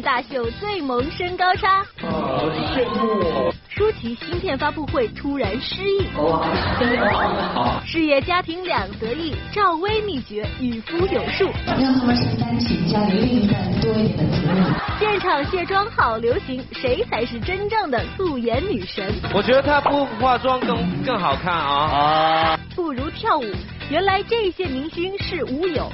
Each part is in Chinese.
大秀最萌身高差。好羡慕。舒淇新片发布会突然失忆。哇，好。事业家庭两得意，赵薇秘诀与夫有术。让他们承担起家里另一半多一点的责任。现场卸妆好流行，谁才是真正的素颜女神？我觉得她不化妆更更好看啊啊！不如跳舞。原来这些明星是舞友。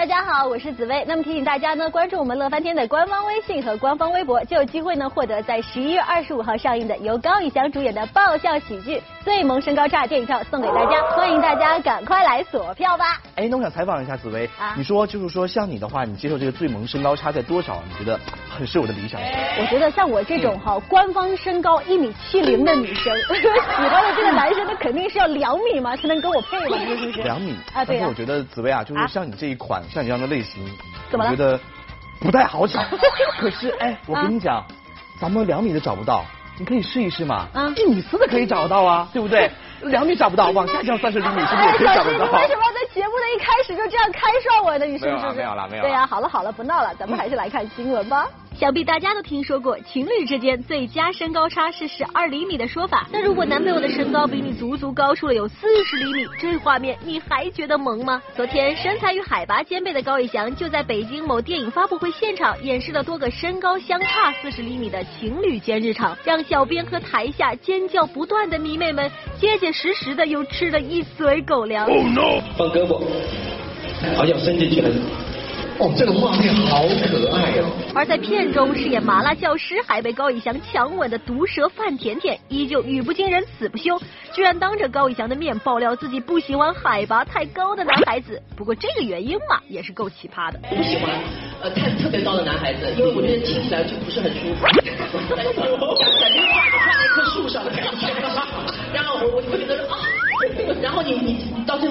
大家好，我是紫薇。那么提醒大家呢，关注我们乐翻天的官方微信和官方微博，就有机会呢获得在十一月二十五号上映的由高以翔主演的爆笑喜剧《最萌身高差》电影票送给大家，欢迎大家赶快来锁票吧。哎，那我想采访一下紫薇，啊，你说就是说像你的话，你接受这个最萌身高差在多少？你觉得很是我的理想？我觉得像我这种哈，官方身高一米七零的女生，喜欢的这个男生，那肯定是要两米嘛才能跟我配嘛，是不是？两米啊，对但是我觉得紫薇啊，就是像你这一款。像你这样的类型，怎么了？觉得不太好找。可是哎，我跟你讲，咱们两米的找不到，你可以试一试嘛。啊，一米四的可以找到啊，对不对？两米找不到，往下降三十厘米是不是也可以找得到？为什么要在节目的一开始就这样开涮我呢？你是不是？没有了，没有了。对呀，好了好了，不闹了，咱们还是来看新闻吧。想必大家都听说过情侣之间最佳身高差是十二厘米的说法。那如果男朋友的身高比你足足高出了有四十厘米，这画面你还觉得萌吗？昨天身材与海拔兼备的高以翔就在北京某电影发布会现场演示了多个身高相差四十厘米的情侣间日常，让小编和台下尖叫不断的迷妹们结结实实的又吃了一嘴狗粮。Oh no！放胳膊，好像伸进去了。哦，这个画面好可爱哦！而在片中饰演麻辣教师还被高以翔强吻的毒舌范甜甜，依旧语不惊人死不休，居然当着高以翔的面爆料自己不喜欢海拔太高的男孩子。不过这个原因嘛，也是够奇葩的。不喜欢呃太特别高的男孩子，因为我觉得听起来就不是很舒服。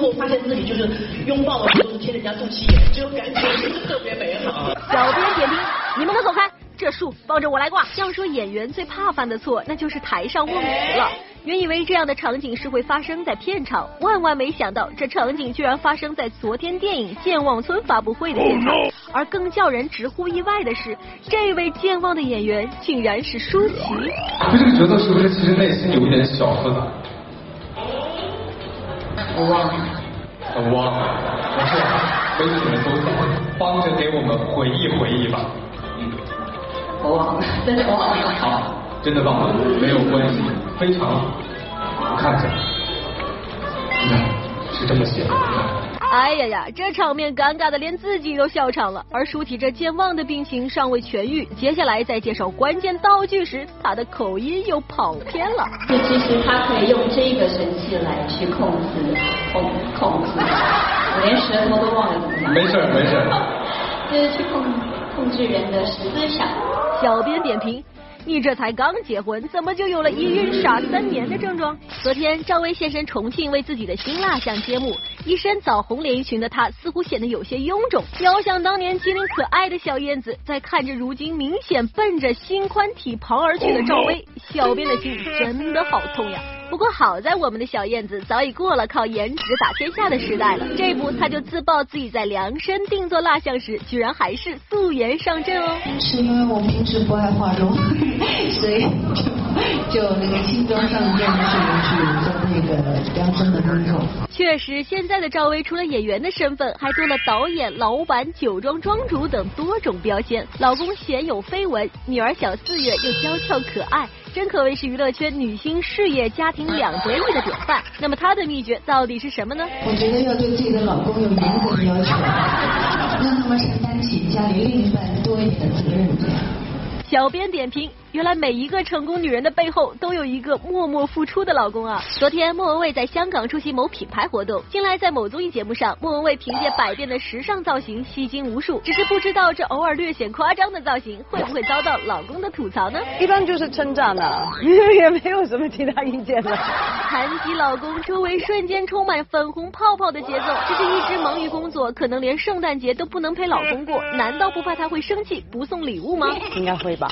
后发现自己就是拥抱的时候都是贴人家肚脐眼，这种感觉特别美好。小编点评：你们都走开，这树帮着我来挂。要说演员最怕犯的错，那就是台上忘词了。原以为这样的场景是会发生在片场，万万没想到这场景居然发生在昨天电影《健忘村》发布会的现场。而更叫人直呼意外的是，这位健忘的演员竟然是舒淇。就这个角色是不是其实内心有一点小复杂？我忘了，我忘了，没事，都是你们都在，帮着给我们回忆回忆吧。嗯，我忘了，真的忘了。好，真的忘了，没有关系，非常好。我看着，你看是这么写的。哎呀呀，这场面尴尬的连自己都笑场了。而舒淇这健忘的病情尚未痊愈，接下来在介绍关键道具时，他的口音又跑偏了。就其实他可以用这个神器来去控制控控制，我连舌头都忘了怎么样。没事没事。就是去控控制人的思想。小编点评。你这才刚结婚，怎么就有了一孕傻三年的症状？昨天赵薇现身重庆为自己的新蜡像揭幕，一身枣红连衣裙的她似乎显得有些臃肿。遥想当年机灵可爱的小燕子，在看着如今明显奔着心宽体胖而去的赵薇，小编的心真的好痛呀。不过好在我们的小燕子早已过了靠颜值打天下的时代了，这不她就自曝自己在量身定做蜡像时，居然还是素颜上阵哦。是因为我平时不爱化妆，所以就就那个轻装上阵去去做那个量身的工作。确实，现在的赵薇除了演员的身份，还多了导演、老板、酒庄庄主等多种标签。老公鲜有绯闻，女儿小四月又娇俏可爱。真可谓是娱乐圈女星事业家庭两得意的典范。那么她的秘诀到底是什么呢？我觉得要对自己的老公有严格的要求，让他们承担起家里另一半多一点的责任。小编点评。原来每一个成功女人的背后都有一个默默付出的老公啊！昨天莫文蔚在香港出席某品牌活动，近来在某综艺节目上，莫文蔚凭借百变的时尚造型吸睛无数。只是不知道这偶尔略显夸张的造型会不会遭到老公的吐槽呢？一般就是称赞了，也没有什么其他意见了。谈及老公，周围瞬间充满粉红泡泡的节奏。这是一直忙于工作，可能连圣诞节都不能陪老公过，难道不怕他会生气不送礼物吗？应该会吧。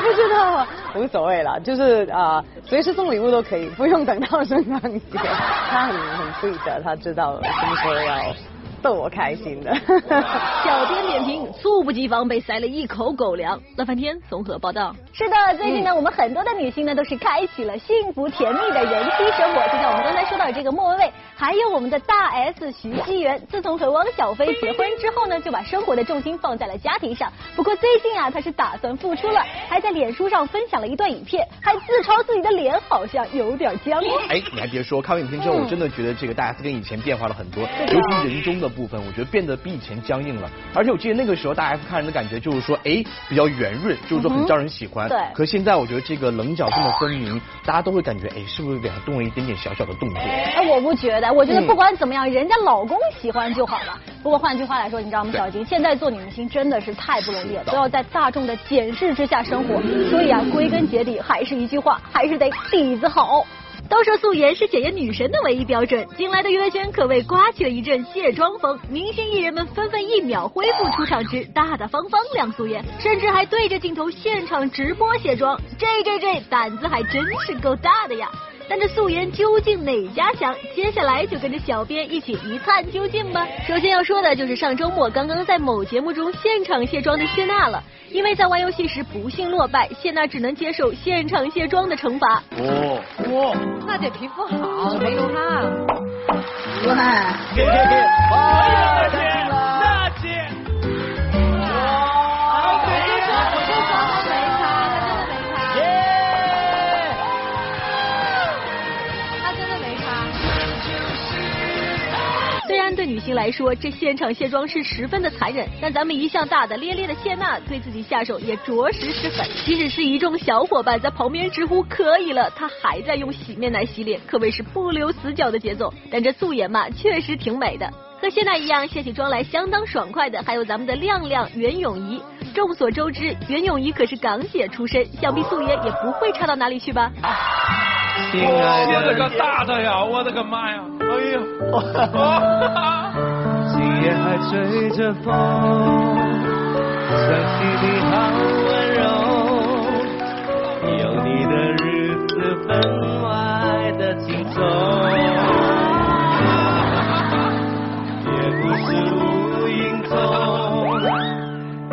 不 知道啊，无所谓了，就是啊，随时送礼物都可以，不用等到圣诞节。他很很 sweet 的，他知道什么时候要逗我开心的。小编点评：猝不及防被塞了一口狗粮。乐翻天综合报道。是的，最近呢，我们很多的女性呢都是开启了幸福甜蜜的人妻生活。就像我们刚才说到这个莫文蔚，还有我们的大 S 徐熙媛，自从和汪小菲结婚之后呢，就把生活的重心放在了家庭上。不过最近啊，她是打算复出了，还在脸书上分享了一段影片，还自嘲自己的脸好像有点僵。哎，你还别说，看完影片之后，我真的觉得这个大 S 跟以前变化了很多，尤其人中的部分，我觉得变得比以前僵硬了。而且我记得那个时候大 S 看人的感觉就是说，哎，比较圆润，就是说很招人喜欢。对。可现在我觉得这个棱角这么分明，大家都会感觉，哎，是不是给他动了一点点小小的动作？哎，我不觉得，我觉得不管怎么样，人家老公喜欢就好了。不过换句话来说，你知道吗，小金，现在做女明星真的是太不容易了，都要在大众的检视之下生活。所以啊，归根结底还是一句话，还是得底子好。都说素颜是检验女神的唯一标准，近来的娱乐圈可谓刮起了一阵卸妆风，明星艺人们纷纷一秒恢复出场之大大方方亮素颜，甚至还对着镜头现场直播卸妆，这这这胆子还真是够大的呀！但这素颜究竟哪家强？接下来就跟着小编一起一探究竟吧。首先要说的就是上周末刚刚在某节目中现场卸妆的谢娜了，因为在玩游戏时不幸落败，谢娜只能接受现场卸妆的惩罚。哦，哦，那得皮肤好，没有她。哇，来说，这现场卸妆是十分的残忍。但咱们一向大大咧咧的谢娜，对自己下手也着实是狠。即使是一众小伙伴在旁边直呼可以了，她还在用洗面奶洗脸，可谓是不留死角的节奏。但这素颜嘛，确实挺美的。和谢娜一样卸起妆来相当爽快的，还有咱们的亮亮袁咏仪。众所周知，袁咏仪可是港姐出身，想必素颜也不会差到哪里去吧。我的个大的呀！我的个妈呀！哎呦！今夜还吹着风，想起你好温柔，有你的日子分外的轻松，也不是无影踪，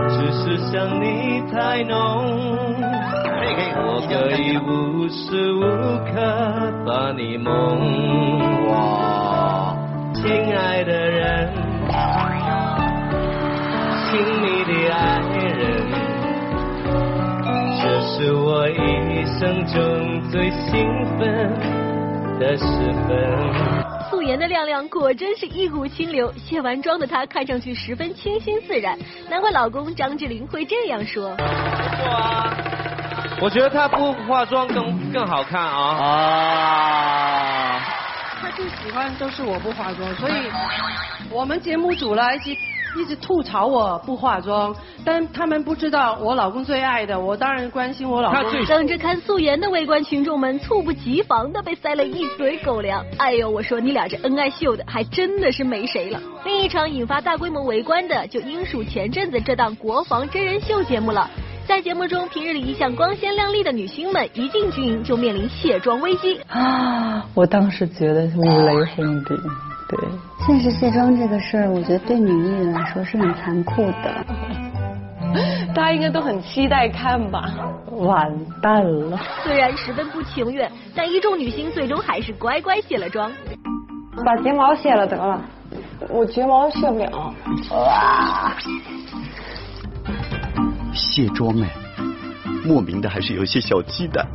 只是想你太浓。我可以无时无刻把你梦。哇，亲爱的人，亲密的爱人，这是我一生中最兴奋的时分。素颜的亮亮果真是一股清流，卸完妆的她看上去十分清新自然，难怪老公张智霖会这样说。哇。我觉得她不化妆更更好看啊！啊！他最喜欢都是我不化妆，所以我们节目组来一直一直吐槽我不化妆，但他们不知道我老公最爱的，我当然关心我老公。等着看素颜的围观群众们猝不及防的被塞了一嘴狗粮，哎呦，我说你俩这恩爱秀的还真的是没谁了。另一场引发大规模围观的，就应属前阵子这档国防真人秀节目了。在节目中，平日里一向光鲜亮丽的女星们，一进军营就面临卸妆危机。啊，我当时觉得五雷轰顶，对。现实卸妆这个事儿，我觉得对女艺人来说是很残酷的。大家应该都很期待看吧？完蛋了。虽然十分不情愿，但一众女星最终还是乖乖卸了妆。把睫毛卸了得了，我睫毛卸不了。哇。卸妆哎，莫名的还是有些小期待。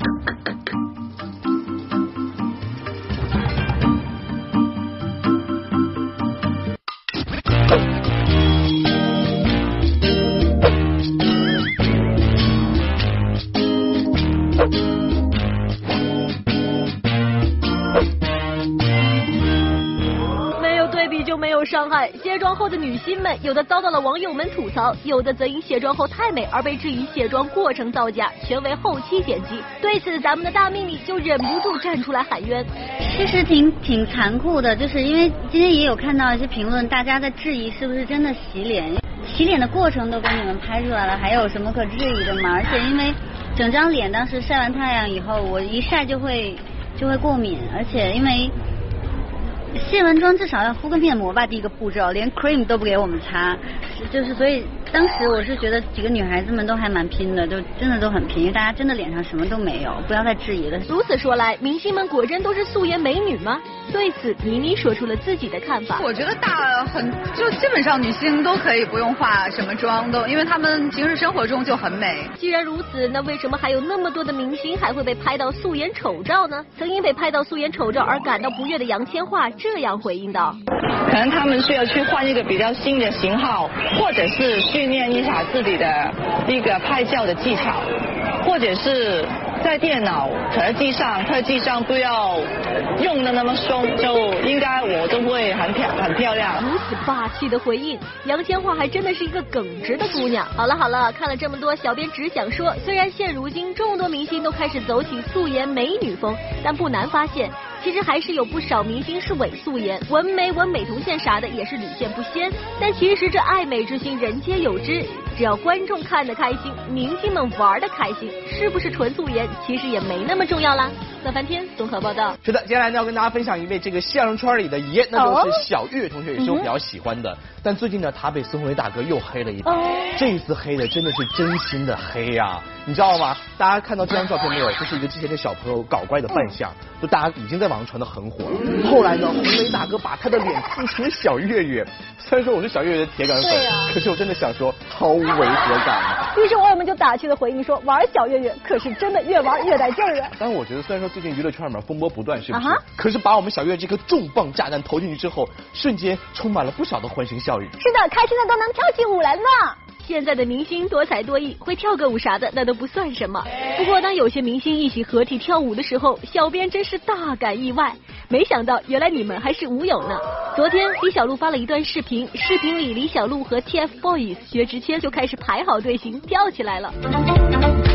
星们，有的遭到了网友们吐槽，有的则因卸妆后太美而被质疑卸妆过程造假，全为后期剪辑。对此，咱们的大秘密就忍不住站出来喊冤。其实挺挺残酷的，就是因为今天也有看到一些评论，大家在质疑是不是真的洗脸，洗脸的过程都给你们拍出来了，还有什么可质疑的吗？而且因为整张脸当时晒完太阳以后，我一晒就会就会过敏，而且因为。卸完妆至少要敷个面膜吧，第一个步骤，连 cream 都不给我们擦，就是所以当时我是觉得几个女孩子们都还蛮拼的，就真的都很拼，因为大家真的脸上什么都没有，不要再质疑了。如此说来，明星们果真都是素颜美女吗？对此，倪妮说出了自己的看法。我觉得大很就基本上女星都可以不用化什么妆，都因为她们平时生活中就很美。既然如此，那为什么还有那么多的明星还会被拍到素颜丑照呢？曾因被拍到素颜丑照而感到不悦的杨千嬅这样回应道：“可能他们需要去换一个比较新的型号，或者是训练一下自己的一个拍照的技巧，或者是。”在电脑特技上，特技上不要用的那么松，就应该我都会很漂很漂亮。如此霸气的回应，杨千嬅还真的是一个耿直的姑娘。好了好了，看了这么多，小编只想说，虽然现如今众多明星都开始走起素颜美女风，但不难发现，其实还是有不少明星是伪素颜，纹眉纹美瞳线啥的也是屡见不鲜。但其实这爱美之心人皆有之。只要观众看得开心，明星们玩的开心，是不是纯素颜其实也没那么重要啦。乐翻天综合报道。是的，接下来呢要跟大家分享一位这个相声圈里的爷，那就是小岳同学，也是我比较喜欢的。但最近呢，他被孙红雷大哥又黑了一把，这一次黑的真的是真心的黑呀，你知道吗？大家看到这张照片没有？这是一个之前的小朋友搞怪的扮相，就大家已经在网上传的很火了。后来呢，红雷大哥把他的脸刺成了小岳岳。虽然说我是小岳岳的铁杆粉，可是我真的想说，毫无违和感。于是网友们就打趣的回应说，玩小岳岳可是真的越玩越带劲儿啊。但我觉得，虽然说最近娱乐圈里面风波不断，是不是？可是把我们小岳这颗重磅炸弹投进去之后，瞬间充满了不少的欢声笑语。是的，开心的都能跳起舞来了呢。现在的明星多才多艺，会跳个舞啥的那都不算什么。不过当有些明星一起合体跳舞的时候，小编真是大感意外。没想到原来你们还是舞友呢。昨天李小璐发了一段视频，视频里李小璐和 TFBOYS 薛之谦就开始排好队形跳起来了。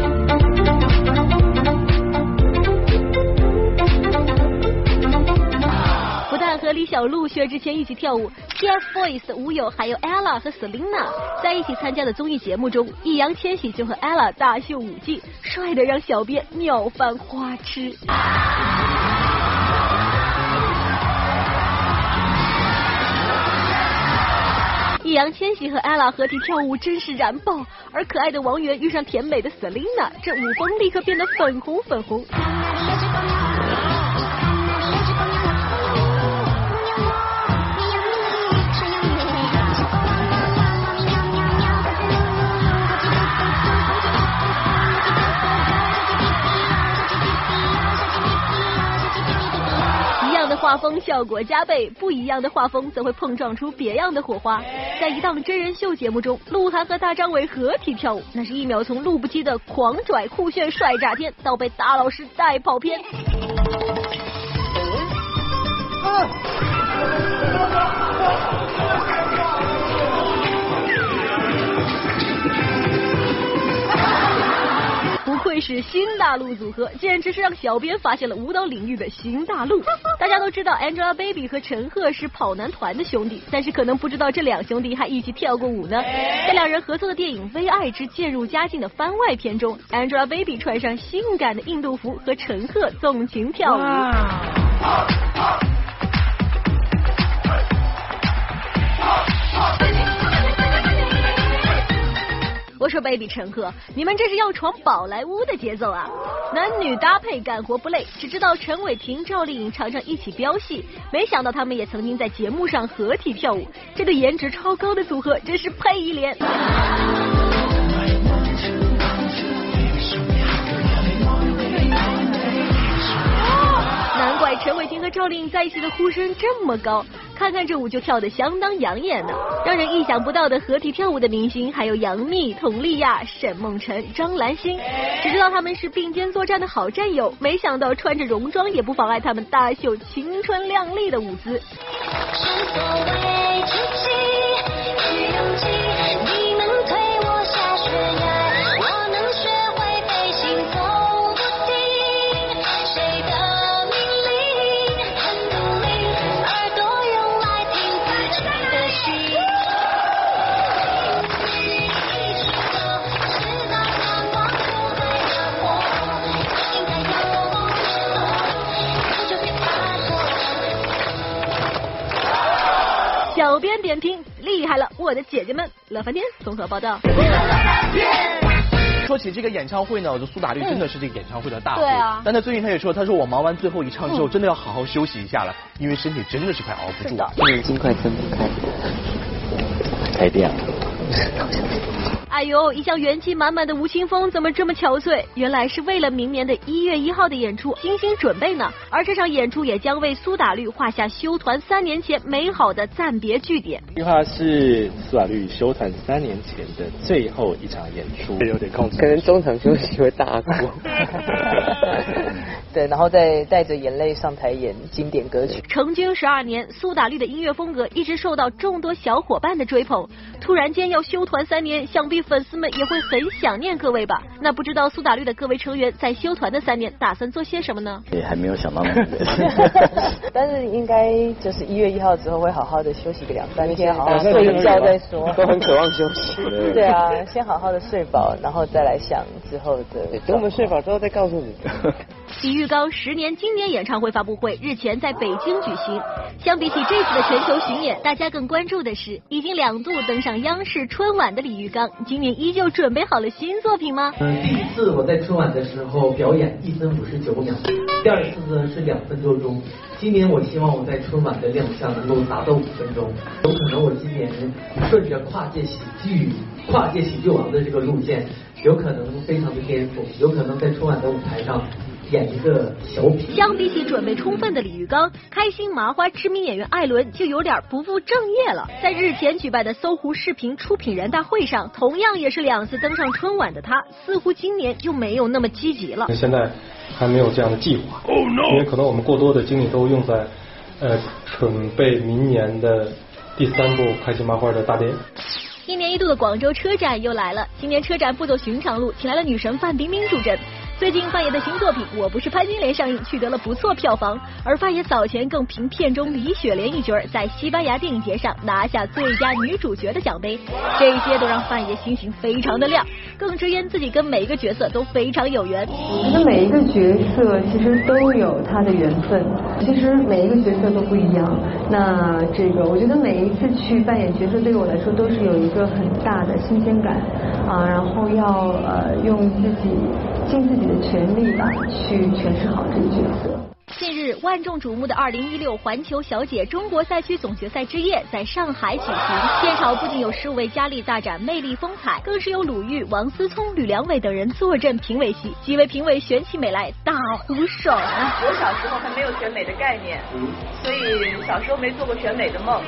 李小璐、薛之谦一起跳舞，TFBOYS 舞友还有 Ella 和 Selina 在一起参加的综艺节目中，易烊千玺就和 Ella 大秀舞技，帅的让小编秒翻花痴。易烊千玺和 Ella 合体跳舞真是燃爆，而可爱的王源遇上甜美的 Selina，这舞风立刻变得粉红粉红。风效果加倍，不一样的画风则会碰撞出别样的火花。在一档真人秀节目中，鹿晗和大张伟合体跳舞，那是一秒从路不羁的狂拽酷炫帅炸天，到被大老师带跑偏。是新大陆组合，简直是让小编发现了舞蹈领域的新大陆。大家都知道 Angelababy 和陈赫是跑男团的兄弟，但是可能不知道这两兄弟还一起跳过舞呢。在两人合作的电影《微爱之渐入佳境》的番外篇中，Angelababy 穿上性感的印度服和陈赫纵情跳舞。说，baby 陈赫，你们这是要闯宝莱坞的节奏啊！男女搭配干活不累，只知道陈伟霆、赵丽颖常常一起飙戏，没想到他们也曾经在节目上合体跳舞，这对颜值超高的组合真是配一脸。难怪陈伟霆和赵丽颖在一起的呼声这么高。看看这舞就跳得相当养眼呢，让人意想不到的合体跳舞的明星还有杨幂、佟丽娅、沈梦辰、张蓝心，只知道他们是并肩作战的好战友，没想到穿着戎装也不妨碍他们大秀青春靓丽的舞姿。我的姐姐们！乐翻天综合报道。说起这个演唱会呢，我觉得苏打绿真的是这个演唱会的大户。对啊。但他最近他也说，他说我忙完最后一场之后，真的要好好休息一下了，因为身体真的是快熬不住了。眼睛快睁不开，开掉。哎呦，一向元气满满的吴青峰怎么这么憔悴？原来是为了明年的一月一号的演出精心准备呢。而这场演出也将为苏打绿画下休团三年前美好的暂别句点。计划是苏打绿休团三年前的最后一场演出，有点控制，可能中场休息会大哭。对，然后再带着眼泪上台演经典歌曲。成军十二年，苏打绿的音乐风格一直受到众多小伙伴的追捧。突然间要休团三年，想必粉丝们也会很想念各位吧？那不知道苏打绿的各位成员在休团的三年打算做些什么呢？也还没有想到呢 但是应该就是一月一号之后会好好的休息个两三天，好好睡一觉再说。都很渴望休息。对啊，先好好的睡饱，然后再来想之后的。等我们睡饱之后再告诉你。李玉刚十年经典演唱会发布会日前在北京举行。相比起这次的全球巡演，大家更关注的是已经两度登上央视春晚的李玉刚，今年依旧准备好了新作品吗？嗯，第一次我在春晚的时候表演一分五十九秒，第二次呢是两分多钟。今年我希望我在春晚的亮相能够达到五分钟，有可能我今年顺着跨界喜剧、跨界喜剧王的这个路线，有可能非常的颠覆，有可能在春晚的舞台上。演一个小品。相比起准备充分的李玉刚，开心麻花知名演员艾伦就有点不务正业了。在日前举办的搜狐视频出品人大会上，同样也是两次登上春晚的他，似乎今年就没有那么积极了。现在还没有这样的计划，因为可能我们过多的精力都用在呃准备明年的第三部开心麻花的大电影。一年一度的广州车展又来了，今年车展不走寻常路，请来了女神范冰冰助阵。最近范爷的新作品《我不是潘金莲》上映，取得了不错票房，而范爷早前更凭片中李雪莲一角，在西班牙电影节上拿下最佳女主角的奖杯，这一些都让范爷心情非常的亮，更直言自己跟每一个角色都非常有缘。我觉得每一个角色其实都有他的缘分，其实每一个角色都不一样。那这个我觉得每一次去扮演角色，对我来说都是有一个很大的新鲜感啊，然后要呃用自己尽自己的。全力吧，去诠释好这个角色。近日，万众瞩目的2016环球小姐中国赛区总决赛之夜在上海举行，现场不仅有十五位佳丽大展魅力风采，更是有鲁豫、王思聪、吕良伟等人坐镇评委席，几位评委选起美来大呼爽啊！我小时候还没有选美的概念，所以小时候没做过选美的梦。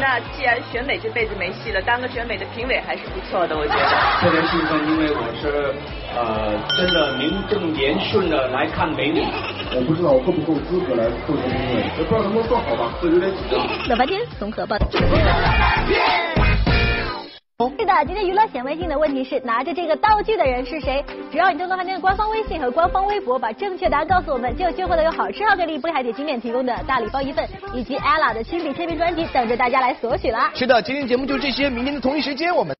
那既然选美这辈子没戏了，当个选美的评委还是不错的，我觉得。特别兴奋，因为我是呃真的名正言顺的来看美女。我不知道我够不够资格来做这个评委，也不知道能不能做好吧，会有点紧张。乐半天综合报道。是的，今天娱乐显微镜的问题是拿着这个道具的人是谁？只要你登录饭店的官方微信和官方微博，把正确答案告诉我们，就有机会获得有好吃好给力不海底经典提供的大礼包一份，以及 ella 的亲笔签名专辑等着大家来索取啦。是的，今天节目就这些，明天的同一时间我们。